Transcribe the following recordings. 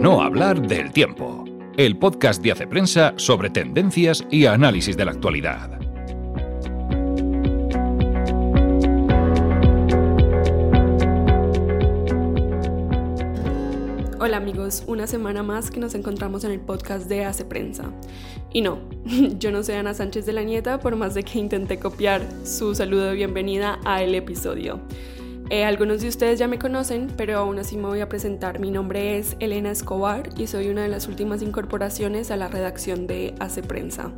no hablar del tiempo, el podcast de Hace Prensa sobre tendencias y análisis de la actualidad. Hola amigos, una semana más que nos encontramos en el podcast de Hace Prensa. Y no, yo no soy Ana Sánchez de la Nieta, por más de que intenté copiar su saludo de bienvenida a el episodio. Eh, algunos de ustedes ya me conocen, pero aún así me voy a presentar. Mi nombre es Elena Escobar y soy una de las últimas incorporaciones a la redacción de Hace Prensa.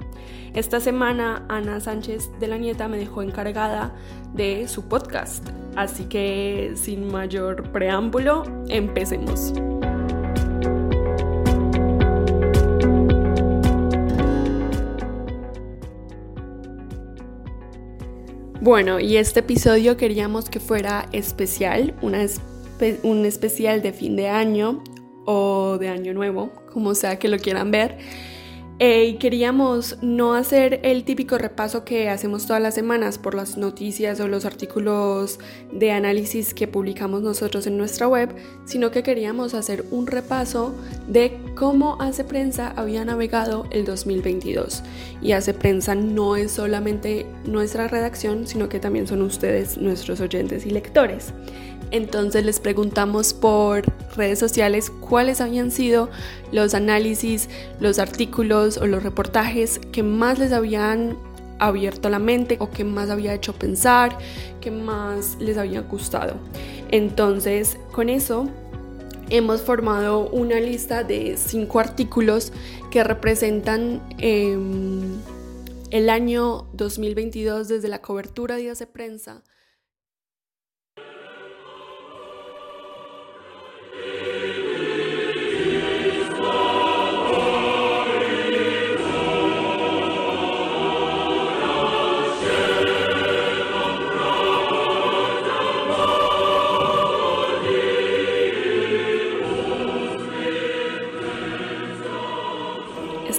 Esta semana Ana Sánchez de la Nieta me dejó encargada de su podcast, así que sin mayor preámbulo, empecemos. Bueno, y este episodio queríamos que fuera especial, un especial de fin de año o de año nuevo, como sea que lo quieran ver. Eh, y queríamos no hacer el típico repaso que hacemos todas las semanas por las noticias o los artículos de análisis que publicamos nosotros en nuestra web, sino que queríamos hacer un repaso de cómo Hace Prensa había navegado el 2022. Y Hace Prensa no es solamente nuestra redacción, sino que también son ustedes nuestros oyentes y lectores. Entonces les preguntamos por redes sociales cuáles habían sido los análisis, los artículos o los reportajes que más les habían abierto la mente o que más había hecho pensar, que más les había gustado. Entonces, con eso hemos formado una lista de cinco artículos que representan em, el año 2022 desde la cobertura de Hace Prensa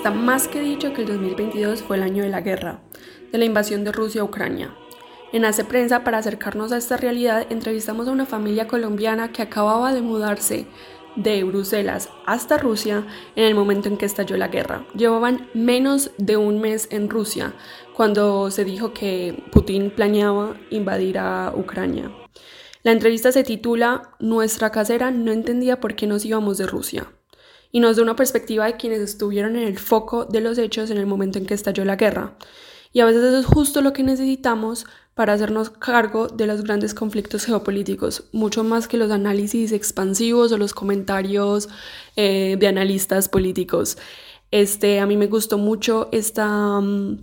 Está más que dicho que el 2022 fue el año de la guerra, de la invasión de Rusia a Ucrania. En Hace Prensa, para acercarnos a esta realidad, entrevistamos a una familia colombiana que acababa de mudarse de Bruselas hasta Rusia en el momento en que estalló la guerra. Llevaban menos de un mes en Rusia cuando se dijo que Putin planeaba invadir a Ucrania. La entrevista se titula Nuestra casera no entendía por qué nos íbamos de Rusia y nos da una perspectiva de quienes estuvieron en el foco de los hechos en el momento en que estalló la guerra. Y a veces eso es justo lo que necesitamos para hacernos cargo de los grandes conflictos geopolíticos, mucho más que los análisis expansivos o los comentarios eh, de analistas políticos. Este, a mí me gustó mucho esta, mm,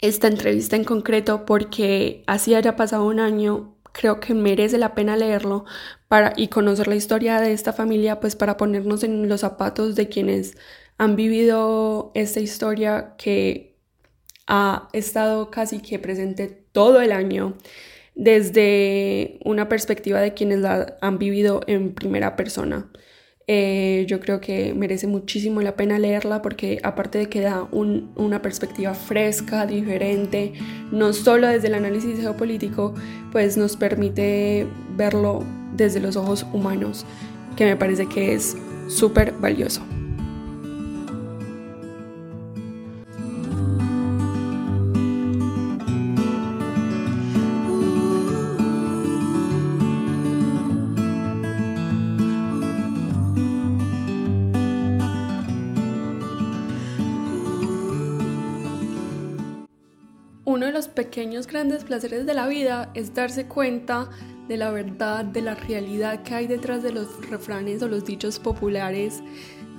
esta entrevista en concreto porque así haya pasado un año, creo que merece la pena leerlo para, y conocer la historia de esta familia, pues para ponernos en los zapatos de quienes han vivido esta historia que ha estado casi que presente todo el año desde una perspectiva de quienes la han vivido en primera persona. Eh, yo creo que merece muchísimo la pena leerla porque aparte de que da una perspectiva fresca, diferente, no solo desde el análisis geopolítico, pues nos permite verlo desde los ojos humanos, que me parece que es súper valioso. Los pequeños grandes placeres de la vida es darse cuenta de la verdad, de la realidad que hay detrás de los refranes o los dichos populares,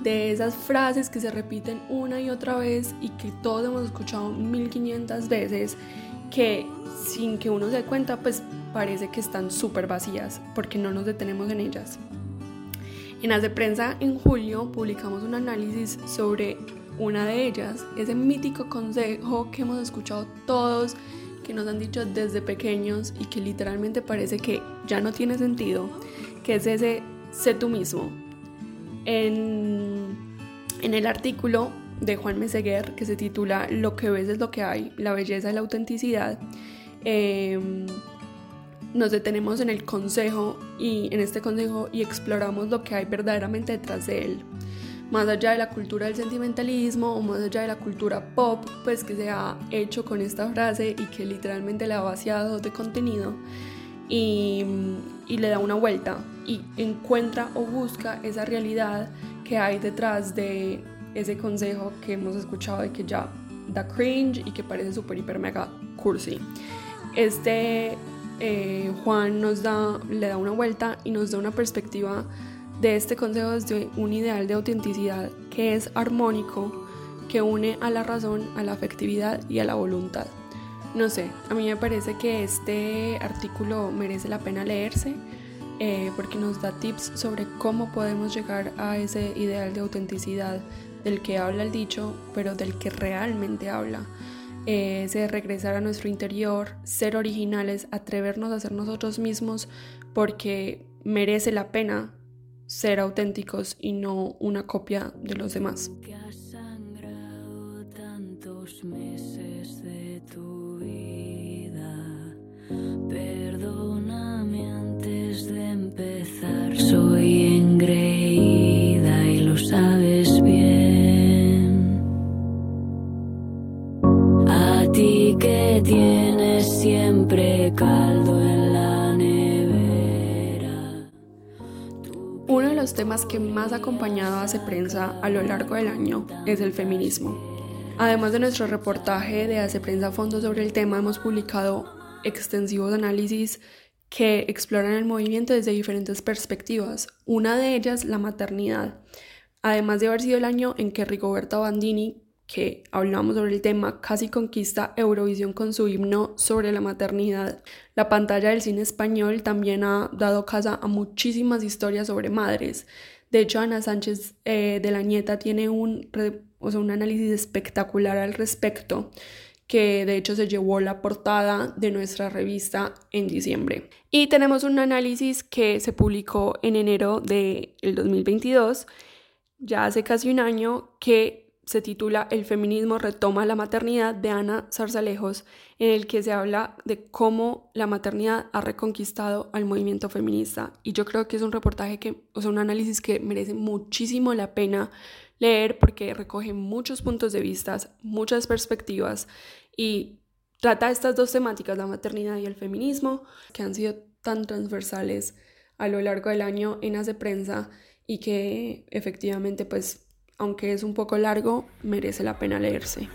de esas frases que se repiten una y otra vez y que todos hemos escuchado 1500 veces, que sin que uno se dé cuenta, pues parece que están súper vacías porque no nos detenemos en ellas. En Hace Prensa en julio publicamos un análisis sobre una de ellas, ese mítico consejo que hemos escuchado todos, que nos han dicho desde pequeños y que literalmente parece que ya no tiene sentido, que es ese sé tú mismo. En, el artículo de Juan Meseguer, que se titula Lo que ves es lo que hay, la belleza y la autenticidad, em, nos detenemos en el consejo y en este consejo y exploramos lo que hay verdaderamente detrás de él. Más allá de la cultura del sentimentalismo o más allá de la cultura pop, pues que se ha hecho con esta frase y que literalmente la ha vaciado de contenido y, y le da una vuelta y encuentra o busca esa realidad que hay detrás de ese consejo que hemos escuchado de que ya da cringe y que parece súper, hiper, mega cursi. Este eh, Juan nos da, le da una vuelta y nos da una perspectiva de este consejo desde un ideal de autenticidad que es armónico, que une a la razón, a la afectividad y a la voluntad. No sé, a mí me parece que este artículo merece la pena leerse eh, porque nos da tips sobre cómo podemos llegar a ese ideal de autenticidad del que habla el dicho, pero del que realmente habla. Eh, ese regresar a nuestro interior, ser originales, atrevernos a ser nosotros mismos, porque merece la pena ser auténticos y no una copia de los demás. Más acompañado hace prensa a lo largo del año es el feminismo. Además de nuestro reportaje de Hace Prensa a Fondo sobre el tema, hemos publicado extensivos análisis que exploran el movimiento desde diferentes perspectivas, una de ellas la maternidad. Además de haber sido el año en que Rigoberta Bandini, que hablamos sobre el tema, casi conquista Eurovisión con su himno sobre la maternidad, la pantalla del cine español también ha dado casa a muchísimas historias sobre madres. De hecho, Ana Sánchez eh, de la Nieta tiene un, un análisis espectacular al respecto que de hecho se llevó la portada de nuestra revista en diciembre. Y tenemos un análisis que se publicó en enero del 2022, ya hace casi un año, que se titula El feminismo retoma la maternidad de Ana Zarzalejos, en el que se habla de cómo la maternidad ha reconquistado al movimiento feminista. Y yo creo que es un reportaje que, o sea, un análisis que merece muchísimo la pena leer porque recoge muchos puntos de vista, muchas perspectivas y trata estas dos temáticas, la maternidad y el feminismo, que han sido tan transversales a lo largo del año en Hace Prensa y que efectivamente, pues, aunque es un poco largo, merece la pena leerse.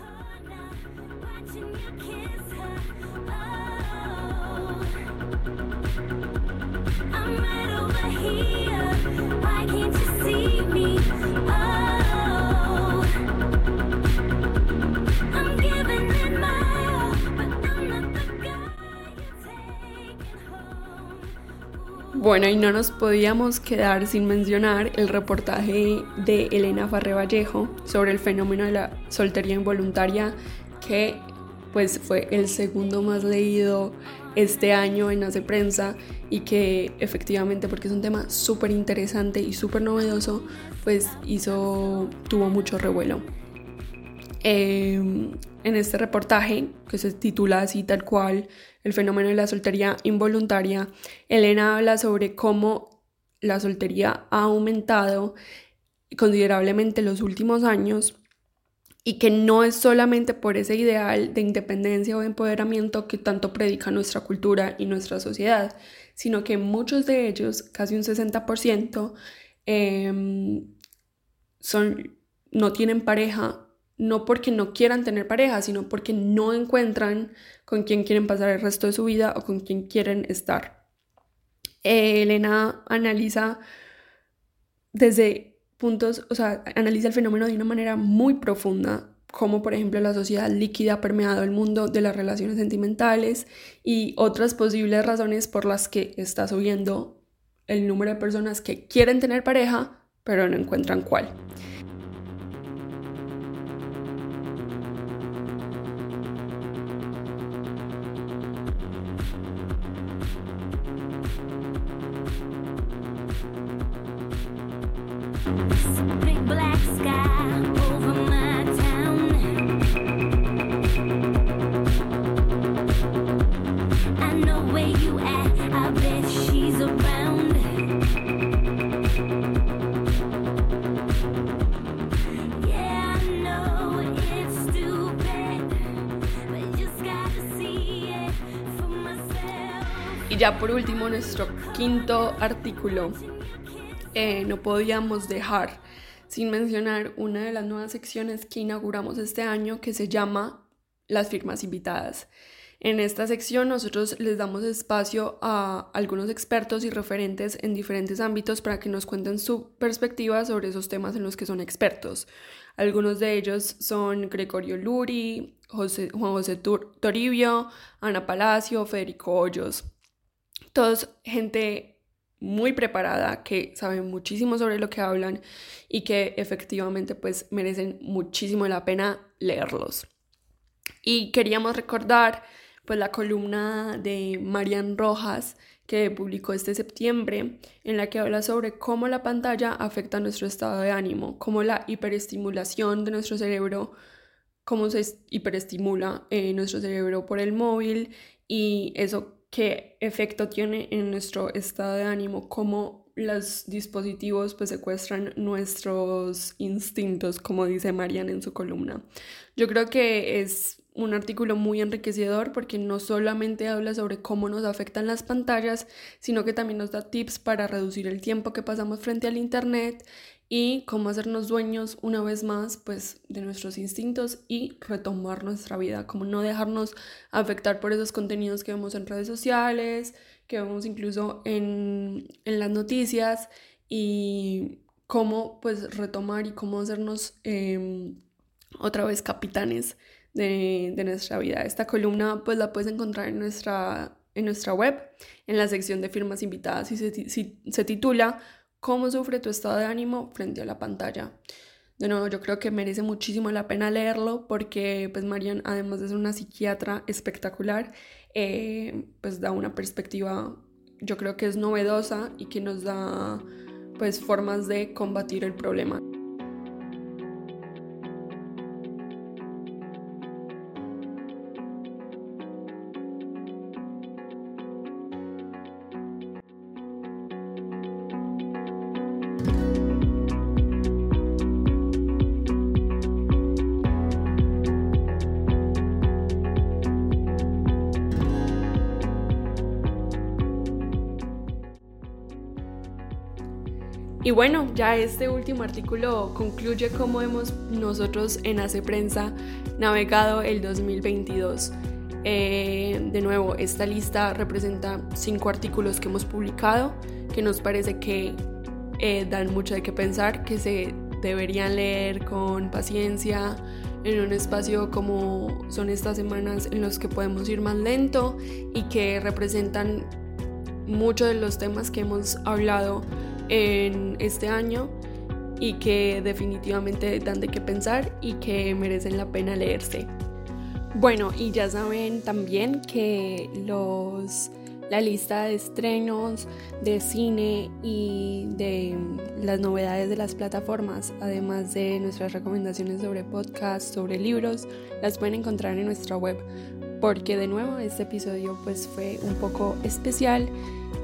Bueno, y no nos podíamos quedar sin mencionar el reportaje de Elena Farre Vallejo sobre el fenómeno de la soltería involuntaria, que pues fue el segundo más leído este año en Hace Prensa y que efectivamente, porque es un tema súper interesante y súper novedoso, pues hizo, tuvo mucho revuelo. Em, en este reportaje, que se titula así tal cual, el fenómeno de la soltería involuntaria, Elena habla sobre cómo la soltería ha aumentado considerablemente en los últimos años y que no es solamente por ese ideal de independencia o de empoderamiento que tanto predica nuestra cultura y nuestra sociedad, sino que muchos de ellos, casi un 60%, em, son, no tienen pareja no porque no quieran tener pareja, sino porque no encuentran con quién quieren pasar el resto de su vida o con quién quieren estar. Elena analiza desde puntos, o sea, analiza el fenómeno de una manera muy profunda, como por ejemplo la sociedad líquida ha permeado el mundo de las relaciones sentimentales y otras posibles razones por las que está subiendo el número de personas que quieren tener pareja, pero no encuentran cuál. Ya por último, nuestro quinto artículo. Eh, no podíamos dejar sin mencionar una de las nuevas secciones que inauguramos este año que se llama las firmas invitadas. En esta sección nosotros les damos espacio a algunos expertos y referentes en diferentes ámbitos para que nos cuenten su perspectiva sobre esos temas en los que son expertos. Algunos de ellos son Gregorio Luri, José, Juan José Toribio, Ana Palacio, Federico Hoyos. Todos gente muy preparada, que saben muchísimo sobre lo que hablan y que efectivamente pues merecen muchísimo la pena leerlos. Y queríamos recordar pues la columna de Marian Rojas que publicó este septiembre en la que habla sobre cómo la pantalla afecta nuestro estado de ánimo, cómo la hiperestimulación de nuestro cerebro, cómo se hiperestimula eh, nuestro cerebro por el móvil y eso qué efecto tiene en nuestro estado de ánimo, cómo los dispositivos pues secuestran nuestros instintos, como dice Marian en su columna. Yo creo que es un artículo muy enriquecedor porque no solamente habla sobre cómo nos afectan las pantallas, sino que también nos da tips para reducir el tiempo que pasamos frente al Internet y cómo hacernos dueños una vez más pues de nuestros instintos y retomar nuestra vida, como no dejarnos afectar por esos contenidos que vemos en redes sociales, que vemos incluso en, las noticias y cómo pues retomar y cómo hacernos em, otra vez capitanes de, nuestra vida. Esta columna pues la puedes encontrar en nuestra, en nuestra web, en la sección de firmas invitadas y se, titula ¿Cómo sufre tu estado de ánimo frente a la pantalla? De nuevo, yo creo que merece muchísimo la pena leerlo porque pues Marian, además de ser una psiquiatra espectacular, eh, pues da una perspectiva, yo creo que es novedosa y que nos da pues formas de combatir el problema. Y bueno, ya este último artículo concluye cómo hemos nosotros en Hace Prensa navegado el 2022. Eh, de nuevo, esta lista representa cinco artículos que hemos publicado que nos parece que eh, dan mucho de qué pensar, que se deberían leer con paciencia en un espacio como son estas semanas en los que podemos ir más lento y que representan muchos de los temas que hemos hablado en este año y que definitivamente dan de qué pensar y que merecen la pena leerse. Bueno, y ya saben también que los la lista de estrenos de cine y de las novedades de las plataformas, además de nuestras recomendaciones sobre podcasts, sobre libros, las pueden encontrar en nuestra web. Porque de nuevo este episodio pues fue un poco especial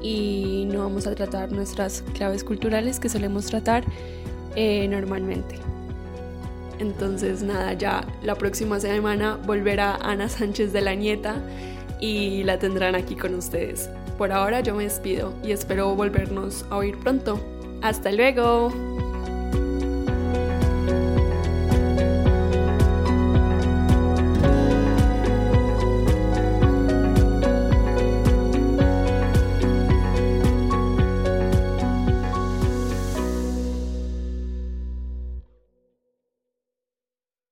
y no vamos a tratar nuestras claves culturales que solemos tratar eh, normalmente. Entonces nada, ya la próxima semana volverá Ana Sánchez de la Nieta y la tendrán aquí con ustedes. Por ahora yo me despido y espero volvernos a oír pronto. Hasta luego.